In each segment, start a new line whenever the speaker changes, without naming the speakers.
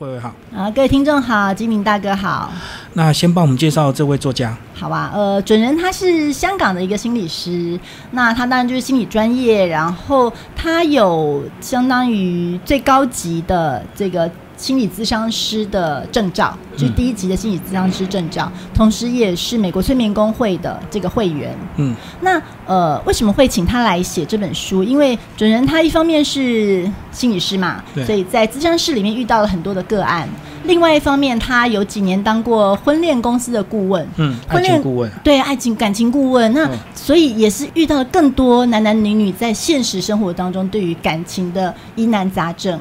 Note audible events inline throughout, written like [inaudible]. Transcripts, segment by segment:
慧慧好。
啊，各位听众好，金明大哥好。
那先帮我们介绍这位作家。
好吧，呃，准人他是香港的一个心理师，那他当然就是心理专业，然后他有相当于最高级的这个。心理咨商师的证照，就是第一级的心理咨商师证照，同时也是美国催眠工会的这个会员。嗯，那呃，为什么会请他来写这本书？因为准人他一方面是心理师嘛，所以在咨商室里面遇到了很多的个案；另外一方面，他有几年当过婚恋公司的顾问，
嗯，婚恋顾问，
对，爱情感情顾问。那所以也是遇到了更多男男女女在现实生活当中对于感情的疑难杂症。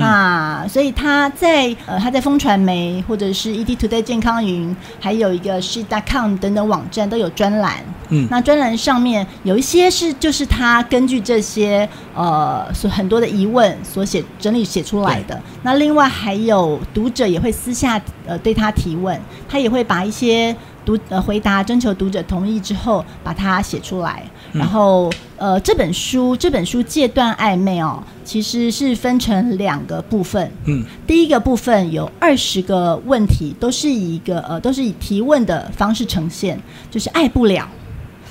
那所以他在呃他在风传媒或者是 ET Today 健康云，还有一个是 .com 等等网站都有专栏。嗯，那专栏上面有一些是就是他根据这些呃所很多的疑问所写整理写出来的。那另外还有读者也会私下呃对他提问，他也会把一些读呃回答征求读者同意之后把它写出来。然后，呃，这本书这本书戒断暧昧哦，其实是分成两个部分。嗯，第一个部分有二十个问题，都是以一个呃，都是以提问的方式呈现，就是爱不了，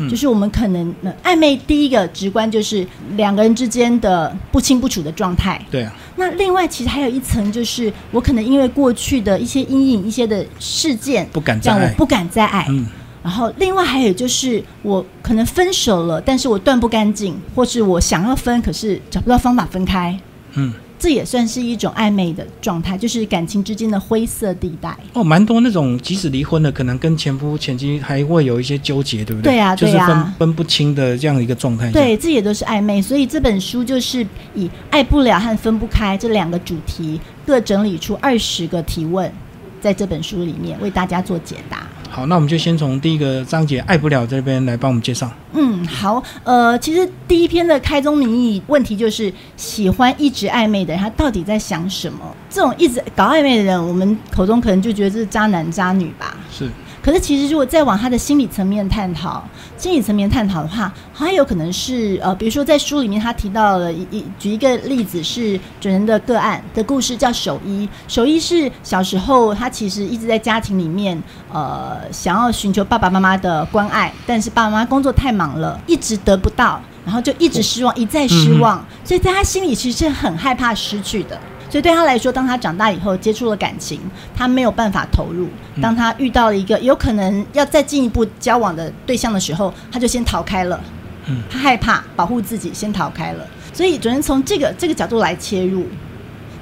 就是我们可能暧昧第一个直观就是两个人之间的不清不楚的状态。
对啊。
那另外其实还有一层，就是我可能因为过去的一些阴影、一些的事件，
不敢再爱，
不敢再爱。嗯。然后，另外还有就是，我可能分手了，但是我断不干净，或是我想要分，可是找不到方法分开。嗯，这也算是一种暧昧的状态，就是感情之间的灰色地带。
哦，蛮多那种即使离婚了，可能跟前夫前妻还会有一些纠结，对不对？
对啊，
就是分分不清的这样一个状态。
对，这也都是暧昧。所以这本书就是以爱不了和分不开这两个主题，各整理出二十个提问，在这本书里面为大家做解答。
好，那我们就先从第一个章节“爱不了”这边来帮我们介绍。
嗯，好，呃，其实第一篇的开宗明义问题就是，喜欢一直暧昧的人，他到底在想什么？这种一直搞暧昧的人，我们口中可能就觉得这是渣男渣女吧？
是。
可是，其实如果再往他的心理层面探讨，心理层面探讨的话，还有可能是呃，比如说在书里面他提到了一一举一个例子是准人的个案的故事，叫守一。守一是小时候他其实一直在家庭里面呃，想要寻求爸爸妈妈的关爱，但是爸爸妈妈工作太忙了，一直得不到，然后就一直失望，一再失望，所以在他心里其实是很害怕失去的。所以对他来说，当他长大以后接触了感情，他没有办法投入。当他遇到了一个有可能要再进一步交往的对象的时候，他就先逃开了。嗯，他害怕保护自己，先逃开了。所以只能从这个这个角度来切入。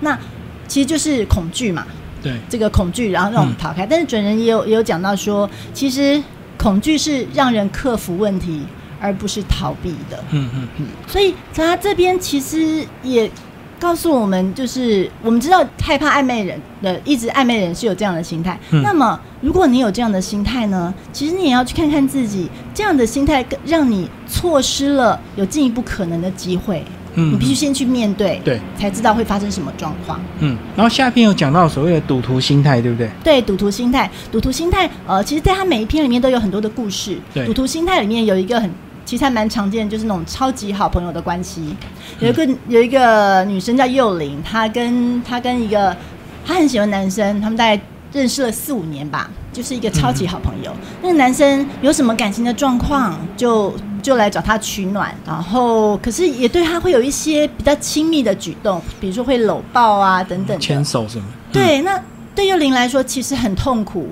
那其实就是恐惧嘛。
对，
这个恐惧，然后让我们逃开。但是准人也有也有讲到说，其实恐惧是让人克服问题，而不是逃避的。嗯嗯嗯。所以他这边其实也。告诉我们，就是我们知道害怕暧昧人的，一直暧昧人是有这样的心态。那么，如果你有这样的心态呢？其实你也要去看看自己，这样的心态让你错失了有进一步可能的机会。嗯，你必须先去面对，
对，
才知道会发生什么状况。
嗯，然后下篇有讲到所谓的赌徒心态，对不对？
对，赌徒心态，赌徒心态，呃，其实在他每一篇里面都有很多的故事。
对，
赌徒心态里面有一个很。其实还蛮常见，就是那种超级好朋友的关系。有一个有一个女生叫幼玲，她跟她跟一个她很喜欢男生，他们大概认识了四五年吧，就是一个超级好朋友。那个男生有什么感情的状况，就就来找她取暖，然后可是也对她会有一些比较亲密的举动，比如说会搂抱啊等等，
牵手什么？
对，那对幼玲来说其实很痛苦，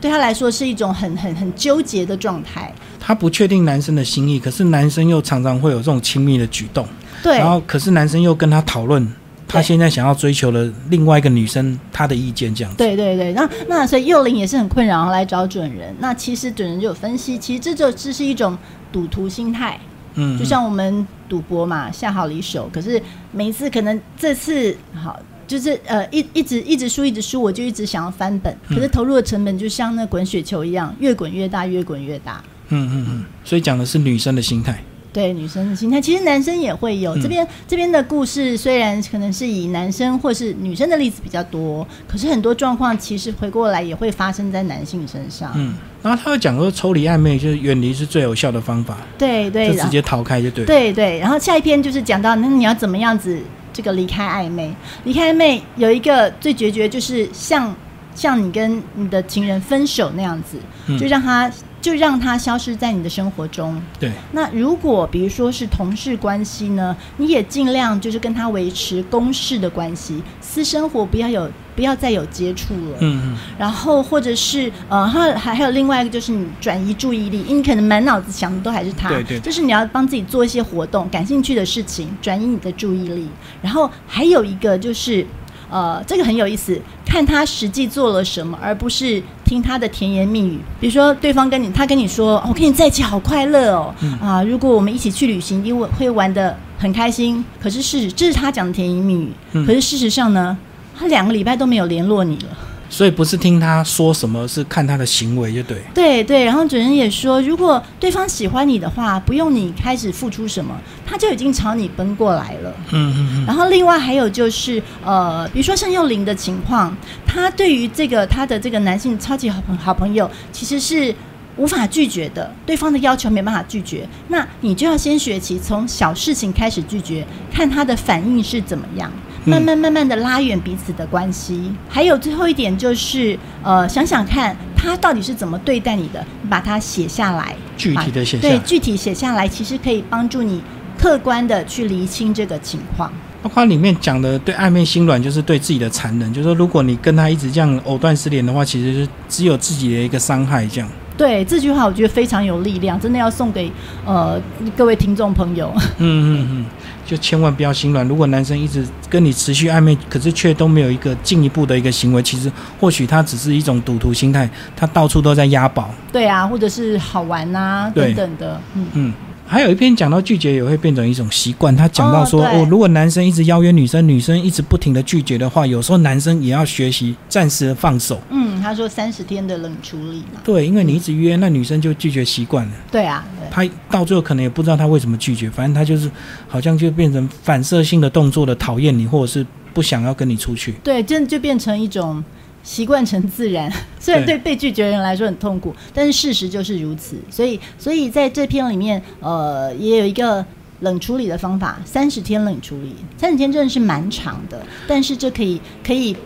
对她来说是一种很很很纠结的状态。
他不确定男生的心意，可是男生又常常会有这种亲密的举动。
对，
然后可是男生又跟他讨论，他现在想要追求的另外一个女生，他的意见这样。
对对对，那那所以幼龄也是很困扰，来找准人。那其实准人就有分析，其实这就这是一种赌徒心态。嗯，就像我们赌博嘛，下好离手，可是每一次可能这次好就是呃一一直一直输一直输，我就一直想要翻本，可是投入的成本就像那滚雪球一样，越滚越大，越滚越大。
嗯嗯嗯，所以讲的是女生的心态，
对女生的心态，其实男生也会有。这边这边的故事虽然可能是以男生或是女生的例子比较多，可是很多状况其实回过来也会发生在男性身上。嗯，
然后他会讲说，抽离暧昧就是远离是最有效的方法。
对对，
就直接逃开就对。
对对，然后下一篇就是讲到那你要怎么样子这个离开暧昧，离开暧昧有一个最决绝，就是像像你跟你的情人分手那样子，
嗯
就让他就让他消失在你的生活中。
对，
那如果比如说是同事关系呢，你也尽量就是跟他维持公事的关系，私生活不要有不要再有接触了。
嗯嗯，
然后或者是呃，还还还有另外一个就是你转移注意力，因为你可能满脑子想的都还是他，
对对
就是你要帮自己做一些活动，感兴趣的事情，转移你的注意力。然后还有一个就是。呃，这个很有意思，看他实际做了什么，而不是听他的甜言蜜语。比如说，对方跟你，他跟你说：“哦我跟你在一起好快乐哦，
嗯
啊，如果我们一起去旅行，因为会会玩的很开心。”可是事实，这是他讲的甜言蜜语。
嗯
可是事实上呢，他两个礼拜都没有联络你了。
所以不是听他说什么，是看他的行为就对。
对对，然后主人也说，如果对方喜欢你的话，不用你开始付出什么，他就已经朝你奔过来了。
嗯嗯嗯，
然后另外还有就是，呃，比如说像幼龄的情况，他对于这个他的这个男性超级好朋好朋友，其实是无法拒绝的，对方的要求没办法拒绝，那你就要先学习从小事情开始拒绝，看他的反应是怎么样。慢慢慢慢的拉远彼此的关系，还有最后一点就是，呃，想想看他到底是怎么对待你的，你把它写下来，
具体的写下
对，具体写下来，其实可以帮助你客观的去厘清这个情况。
包括里面讲的对暧昧心软，就是对自己的残忍，就是说如果你跟他一直这样藕断丝连的话，其实是只有自己的一个伤害这样。
对这句话，我觉得非常有力量，真的要送给呃各位听众朋友。
嗯嗯嗯，就千万不要心软。如果男生一直跟你持续暧昧，可是却都没有一个进一步的一个行为，其实或许他只是一种赌徒心态，他到处都在押宝。
对啊，或者是好玩
啊、
等等的，嗯。
嗯，还有一篇讲到拒绝也会变成一种习惯，他讲到说
哦
哦如果男生一直邀约女生，女生一直不停的拒绝的话，有时候男生也要学习暂时的放手。
嗯，他说三十天的冷处理嘛。
对，因为你一直约，那女生就拒绝习惯了。
对啊，
他到最后可能也不知道他为什么拒绝，反正他就是好像就变成反射性的动作的讨厌你，或者是不想要跟你出去。
对，这就变成一种习惯成自然。[laughs] 虽然对被拒绝的人来说很痛苦，但是事实就是如此。所以，所以在这篇里面，呃，也有一个。冷处理的方法，三十天冷处理，三十天真的是蛮长的，但是这可以可以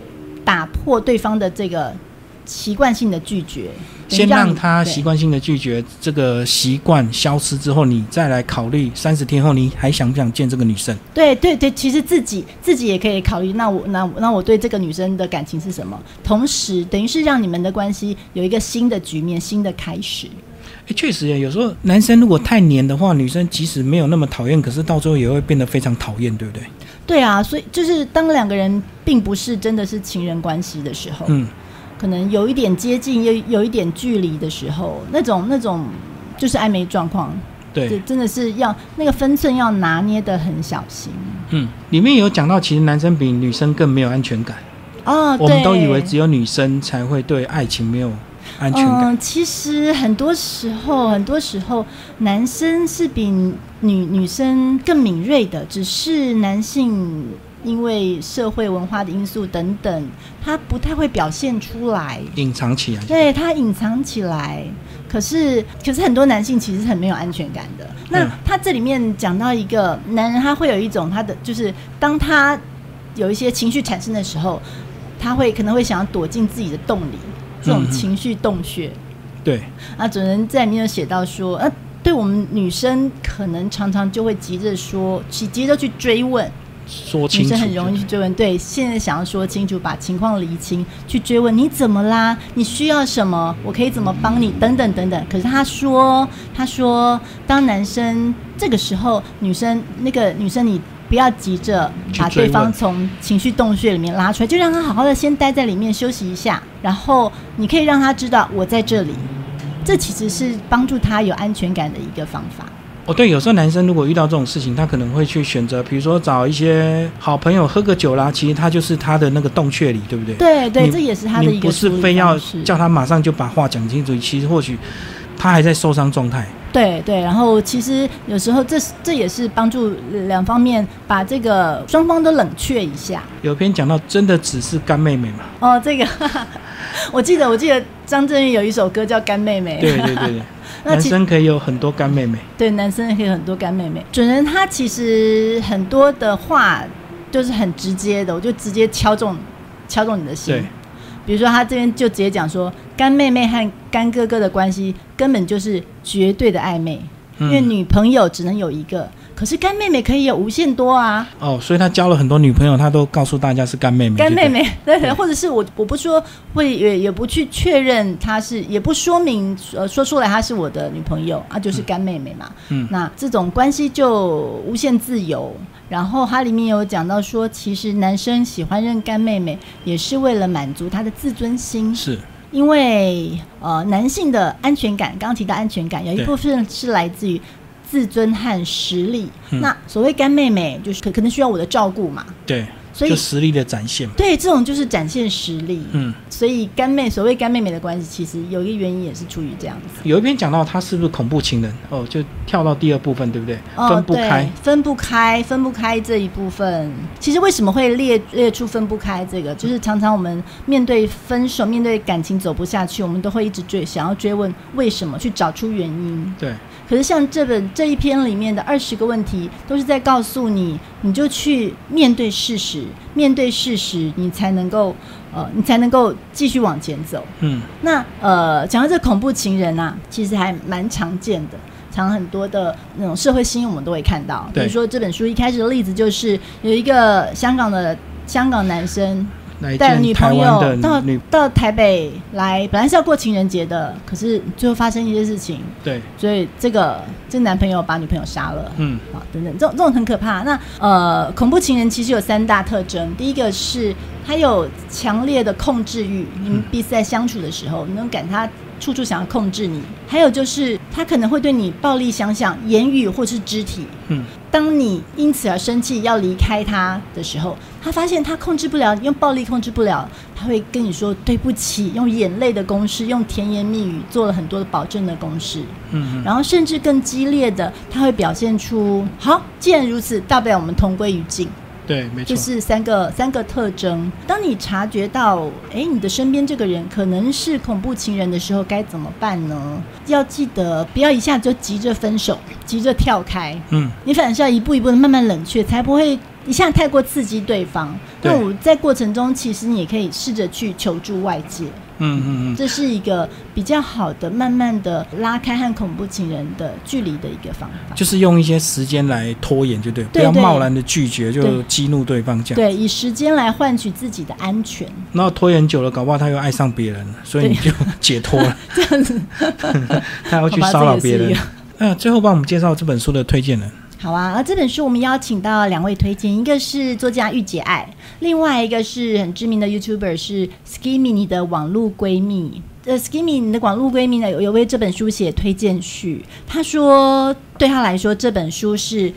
打破对方的这个习惯性的拒绝，
先让他习惯性的拒绝这个习惯消失之后，你再来考虑三十天后你还想不想见这个女生。
对对对，其实自己自己也可以考虑，那我那那我对这个女生的感情是什么？同时，等于是让你们的关系有一个新的局面、新的开始。
诶，确实耶，有时候男生如果太黏的话，女生即使没有那么讨厌，可是到最后也会变得非常讨厌，对不对？
对啊，所以就是当两个人并不是真的是情人关系的时候，
嗯，
可能有一点接近，又有一点距离的时候，那种那种就是暧昧状况，
对，
真的是要那个分寸要拿捏的很小心。
嗯，里面有讲到，其实男生比女生更没有安全感。
哦，
我们都以为只有女生才会对爱情没有安全感。
嗯，其实很多时候，很多时候男生是比女女生更敏锐的，只是男性因为社会文化的因素等等，他不太会表现出来，
隐藏起来，
对他隐藏起来。可是，可是很多男性其实是很没有安全感的。那
嗯
他这里面讲到一个男人，他会有一种他的，就是当他有一些情绪产生的时候，他会可能会想要躲进自己的洞里，这种情绪洞穴。
对，
啊，主人在里面有写到说，呃，对我们女生可能常常就会急着说，急急着去追问，
说清楚，
女生很容易去追问，对，现在想要说清楚，把情况厘清，去追问你怎么啦，你需要什么，我可以怎么帮你，等等等等。可是他说，他说，当男生这个时候，女生那个女生你。不要急着把对方从情绪洞穴里面拉出来，就让他好好的先待在里面休息一下，然后你可以让他知道我在这里，这其实是帮助他有安全感的一个方法。
哦，对，有时候男生如果遇到这种事情，他可能会去选择，比如说找一些好朋友喝个酒啦，其实他就是他的那个洞穴里，对不对？
对对，
你
这也是他的一个
你不是非要叫他马上就把话讲清楚，其实或许他还在受伤状态。
对对，然后其实有时候这是这也是帮助两方面把这个双方都冷却一下。
有篇讲到，真的只是干妹妹嘛？
哦，这个 [laughs] 我记得我记得张震岳有一首歌叫《干妹妹》，
对对对对，[laughs]
那
男生可以有很多干妹妹。
对男生也可以有很多干妹妹。准人他其实很多的话就是很直接的，我就直接敲中敲中你的心
对。
比如说，他这边就直接讲说，干妹妹和干哥哥的关系根本就是绝对的暧昧，因为
嗯
女朋友只能有一个，可是干妹妹可以有无限多啊。
哦，所以他交了很多女朋友，他都告诉大家是干妹妹，
干妹妹，[laughs] 对对，或者是我我不说会也也不去确认她是，也不说明呃说出来她是我的女朋友啊，就是干妹妹嘛。
嗯
那这种关系就无限自由。然后它里面有讲到说，其实男生喜欢认干妹妹，也是为了满足他的自尊心。
是
因为呃，男性的安全感，刚刚提到安全感，有一部分是来自于自尊和实力。
嗯。
那所谓干妹妹，就是可可能需要我的照顾嘛，
对，
所以
就实力的展现嘛，
对这种就是展现实力。
嗯。
所以干妹所谓干妹妹的关系，其实有一个原因也是出于这样子。
有一篇讲到她是不是恐怖情人哦，就跳到第二部分，对不对？分不开，，
分不开，分不开这一部分，其实为什么会列列出分不开这个？就是常常我们面对分手，面对感情走不下去，我们都会一直追，想要追问为什么，去找出原因。
对，
可是像这本这一篇里面的二十个问题，都是在告诉你，你就去面对事实，面对事实，你才能够呃，你才能够继续往前走。
嗯，
那呃，讲到这恐怖情人啊，其实还蛮常见的。常很多的那种社会新闻，我们都会看到。比如说这本书一开始的例子，就是有一个香港的香港男生
来
带女朋友到，到台北来，本来是要过情人节的，可是最后发生一些事情，
对，
所以这个这男朋友把女朋友杀了。
嗯，
啊，等等，这种这种很可怕。那呃，恐怖情人其实有三大特征，第一个是他有强烈的控制欲，你们彼此在相处的时候，你能感他处处想要控制你；还有就是他可能会对你暴力相向，言语或是肢体。
嗯，
当你因此而生气要离开他的时候，他发现他控制不了，用暴力控制不了，他会跟你说对不起，用眼泪的公式，用甜言蜜语做了很多的保证的公式。
嗯嗯，
然后甚至更激烈的，他会表现出好，既然如此，大不了我们同归于尽。
对，没错，
就是三个三个特征。当你察觉到，哎，你的身边这个人可能是恐怖情人的时候，该怎么办呢？要记得不要一下子就急着分手，急着跳开。
嗯，
你反而是要一步一步的慢慢冷却，才不会一下太过刺激对方。那我在过程中，其实你也可以试着去求助外界。
嗯嗯嗯，
这是一个比较好的，慢慢的拉开和恐怖情人的距离的一个方法。
就是用一些时间来拖延，就对，不要贸然的拒绝，就激怒对方这样。
对，以时间来换取自己的安全，
然后拖延久了，搞不好他又爱上别人了，所以你就解脱了。[laughs]
这样子。[laughs]
他要去骚扰别人
这也是一个。
嗯、最后帮我们介绍这本书的推荐人。
好啊，而这本书我们邀请到两位推荐，一个是作家玉姐爱，另外一个是很知名的 YouTuber 是 Skimmy 你的网络闺蜜。呃，Skimmy 你的网络闺蜜呢有有为这本书写推荐序，她说对她来说这本书是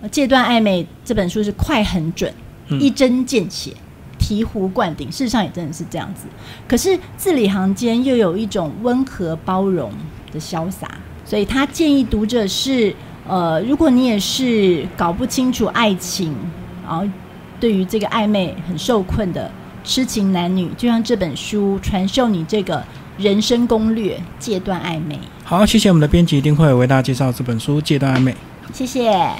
呃戒断暧昧，这本书是快很准，
嗯
一针见血。醍醐灌顶，事实上也真的是这样子。可是字里行间又有一种温和包容的潇洒，所以他建议读者是：呃，如果你也是搞不清楚爱情，然后对于这个暧昧很受困的痴情男女，就像这本书传授你这个人生攻略，戒断暧昧。
好，谢谢我们的编辑一定会为大家介绍这本书《戒断暧昧》。
谢谢。